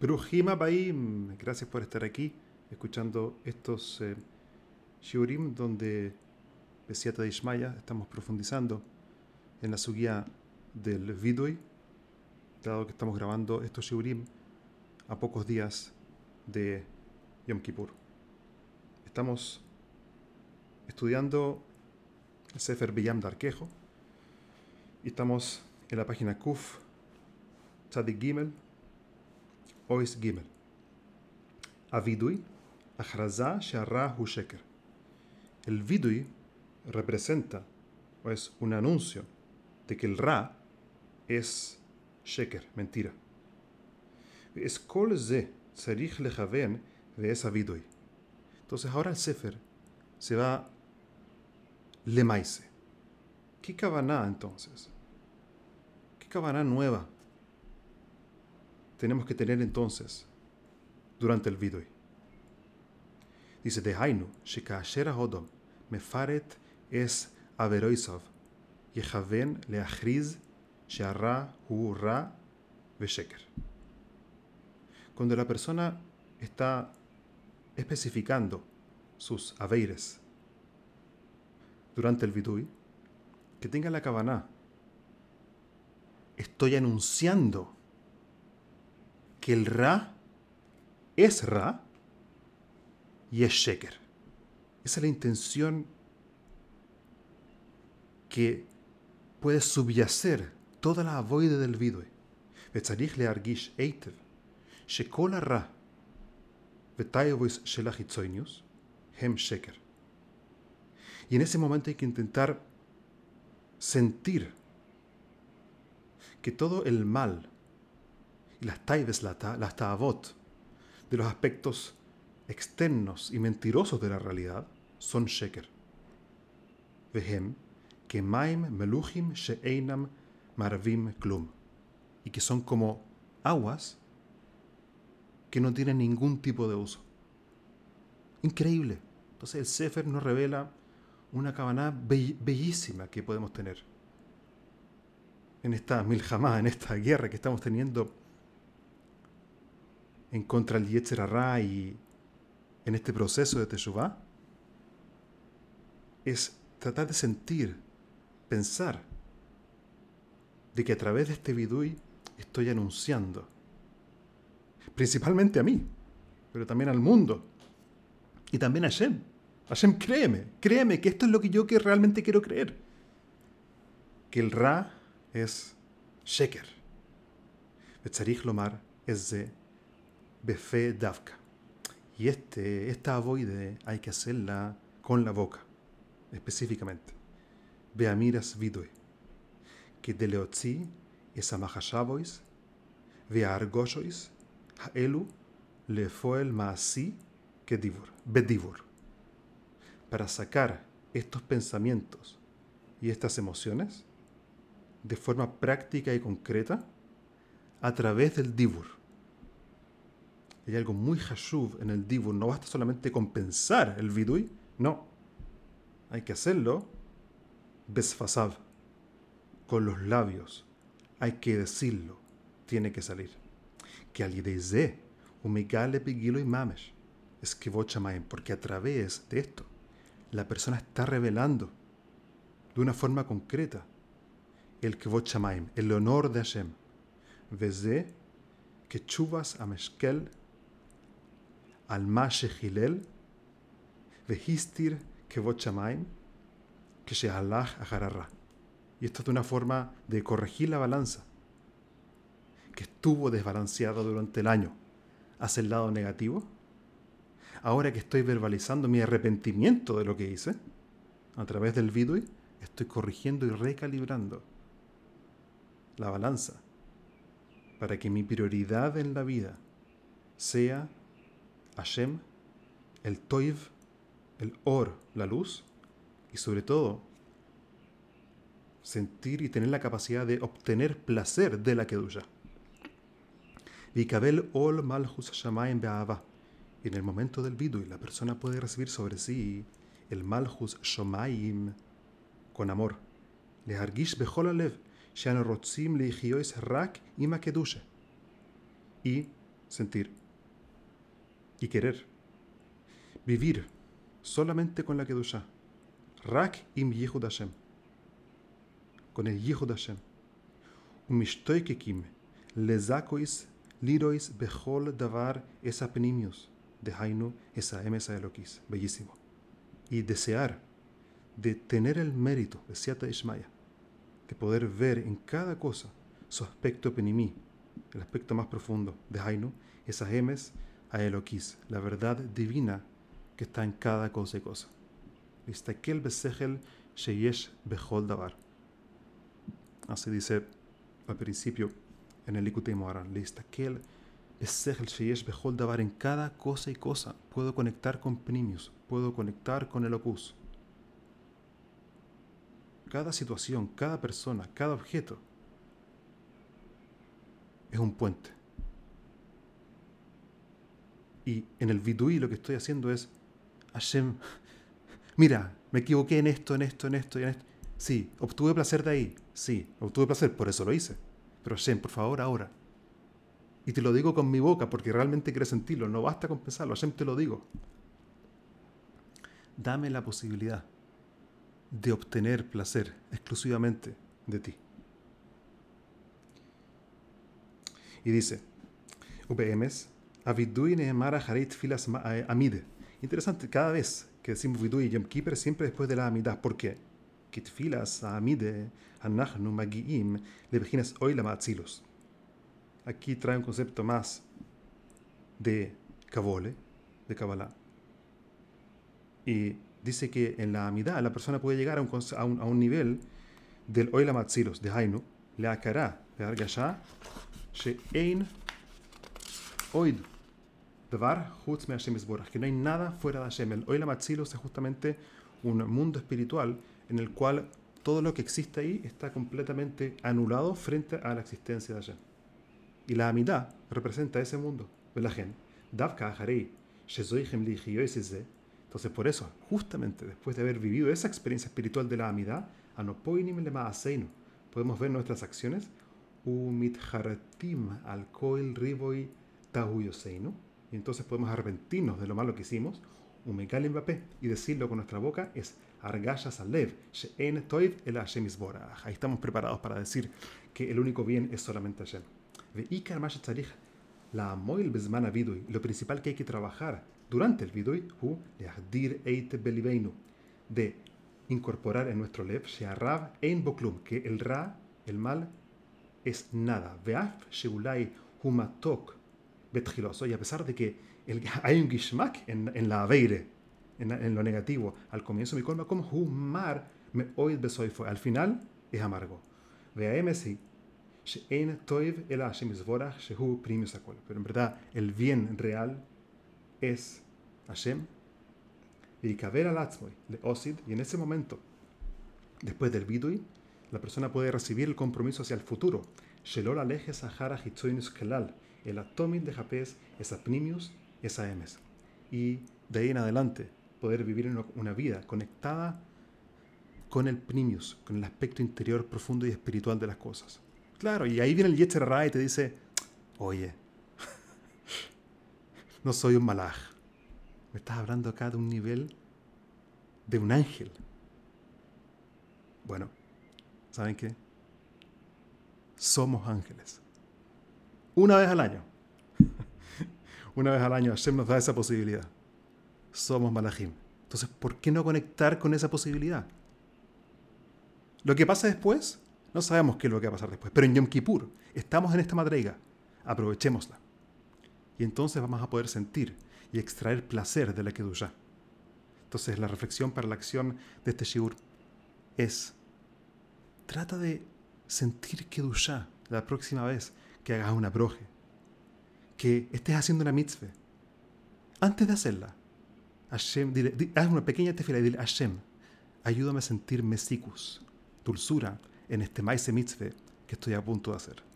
Brujima Baim, gracias por estar aquí, escuchando estos eh, shiurim donde, Besiata de Ishmaya, estamos profundizando en la suguía del Vidui, dado que estamos grabando estos shiurim a pocos días de Yom Kippur. Estamos estudiando el Sefer Biyam Darkejo y estamos en la página Kuf Tzadik Gimel Ois Gimel. Avidui, Achraza Sharra Hu Sheker. El Vidui representa o es un anuncio de que el Ra es Sheker, mentira. Es kol ze tzarich lechaven ve es Avidui. Entonces ahora el Sefer se va lemaise. ¿Qué cabana entonces? ¿Qué cabana nueva tenemos que tener entonces durante el vidui? Dice, de Hainu, shekasher hodom, mefaret es averoisov, yechaven leachriz, shearra hu ra vesheker. Cuando la persona está especificando sus aveires durante el vidui, que tenga la cabana. Estoy anunciando que el Ra es Ra y es Sheker. Esa es la intención que puede subyacer toda la avoide del vidui. וצריך להרגיש היטב שכל הרע וטייבויס של החיצוניוס הם שקר. Y en ese momento hay que intentar sentir que todo el mal y las taibes, las ta'avot, de los aspectos externos y mentirosos de la realidad son sheker. Vehem, que maim meluchim she'einam marvim klum, y que son como aguas que no tienen ningún tipo de uso. Increíble. Entonces el Sefer nos revela una cabana bellísima que podemos tener en esta miljamá, en esta guerra que estamos teniendo en contra del Yetzer Hará y en este proceso de Teshuvah, es tratar de sentir, pensar, de que a través de este vidui estoy anunciando, principalmente a mí, pero también al mundo, y también a Shem, Hashem, créeme, créeme que esto es lo que yo que realmente quiero creer. Que el Ra es Sheker. Betzarich Lomar es de Befe Davka. Y este, esta avoide hay que hacerla con la boca, específicamente. Beamiras vidue. Que de leotzi es amahashavois, veargoshois, haelu, lefoel maasi, que divur, bedivur para sacar estos pensamientos y estas emociones de forma práctica y concreta a través del dibur. Hay algo muy hashuv en el dibur. No basta solamente con pensar el vidui, no. Hay que hacerlo besfasav, con los labios. Hay que decirlo. Tiene que salir. Que al ideize, umigale pigilo y mamesh, es que porque a través de esto la persona está revelando de una forma concreta el Kvot Shamaim, el honor de Hashem. Veze que chuvas a al Mashehilel vehistir Kvot Shamaim que se halach a Y esto es una forma de corregir la balanza que estuvo desbalanceada durante el año. Hacia el lado negativo ahora que estoy verbalizando mi arrepentimiento de lo que hice, a través del vidui, estoy corrigiendo y recalibrando la balanza para que mi prioridad en la vida sea Hashem, el Toiv, el Or, la luz, y sobre todo sentir y tener la capacidad de obtener placer de la Kedusha. Vikabel ol malchus shamayim be'ava en el momento del vidui, la persona puede recibir sobre sí el malchus shomayim con amor. hargish bechol alev, sheanu rotzim leihiois rak ima kedusha. Y sentir y querer. Vivir solamente con la Kedushá. Rak im Yehud Hashem. Con el Yehud Hashem. Umishtoikekim lezakois lirois bechol davar esa penimius. De Hainu esa emesa elokis. Bellísimo. Y desear de tener el mérito de Siata Ishmaya, de poder ver en cada cosa su aspecto penimí, el aspecto más profundo de Hainu, esas emes a Eloquis, la verdad divina que está en cada cosa y cosa. Así dice al principio en el Likutei Moharan. en cada cosa y cosa. Puedo conectar con Pnimius, puedo conectar con el opus. Cada situación, cada persona, cada objeto es un puente. Y en el vidui lo que estoy haciendo es, Hashem, mira, me equivoqué en esto, en esto, en esto y en esto. Sí, obtuve placer de ahí. Sí, obtuve placer, por eso lo hice. Pero Hashem, por favor, ahora. Y te lo digo con mi boca porque realmente quiero sentirlo. No basta con pensarlo. Hashem, te lo digo. Dame la posibilidad de obtener placer exclusivamente de ti. Y dice, Avidui Nehemara Harit Filas eh, Amide. Interesante, cada vez que decimos Vidui y Yom Kippur, siempre después de la Amidah. ¿Por qué? Kitfilas Amide Anachnu Magiim Lebejinas Hoy la Matzilos. Aquí trae un concepto más de Kabole, de Kabbalah. Y dice que en la Amidah la persona puede llegar a un, a un, a un nivel del Oila Matzilos, de Hainu, le Akara, de Argasha, She'ein Oid. Devar Hutz Hashem que no hay nada fuera de Hashem. El Oila Matzilos es justamente un mundo espiritual en el cual todo lo que existe ahí está completamente anulado frente a la existencia de Hashem. Y la Amidah representa ese mundo, Belajen. Davka Shezoichem entonces, por eso, justamente después de haber vivido esa experiencia espiritual de la amidad, podemos ver nuestras acciones, al riboy y entonces podemos arrepentirnos de lo malo que hicimos, y decirlo con nuestra boca es argayas alev, el Ahí estamos preparados para decir que el único bien es solamente Hashem. La amoil lo principal que hay que trabajar durante el vidui, hu de incorporar en nuestro lev, she'arav ein boklum, que el ra, el mal, es nada. Veaf sheulai humatok betchiloso, y a pesar de que el, hay un gishmak en, en la aveire, en, en, lo negativo, al comienzo mi colma como humar me oid besoifo, al final es amargo. Veaemesi, she'en toiv el Hashem shehu primius akol. Pero en verdad, el bien real es Hashem y al le Osid, y en ese momento, después del Bidui, la persona puede recibir el compromiso hacia el futuro. Shelol aleje Sahara Hitzoinus Kelal, el atomil de Japes es Apnimius, es Aemes. Y de ahí en adelante, poder vivir una vida conectada con el Pnimius, con el aspecto interior profundo y espiritual de las cosas. Claro, y ahí viene el Yetzer y te dice, oye, no soy un malaj. Me estás hablando acá de un nivel de un ángel. Bueno, ¿saben qué? Somos ángeles. Una vez al año. Una vez al año Hashem nos da esa posibilidad. Somos malajim. Entonces, ¿por qué no conectar con esa posibilidad? Lo que pasa después, no sabemos qué es lo que va a pasar después. Pero en Yom Kippur estamos en esta madreiga. Aprovechémosla y entonces vamos a poder sentir y extraer placer de la Kedusha. Entonces la reflexión para la acción de este Shiur es, trata de sentir Kedusha la próxima vez que hagas una broje, que estés haciendo una mitzvah. Antes de hacerla, Hashem, haz una pequeña tefila y dile, Hashem, ayúdame a sentir mesikus, dulzura, en este maíz mitzvah que estoy a punto de hacer.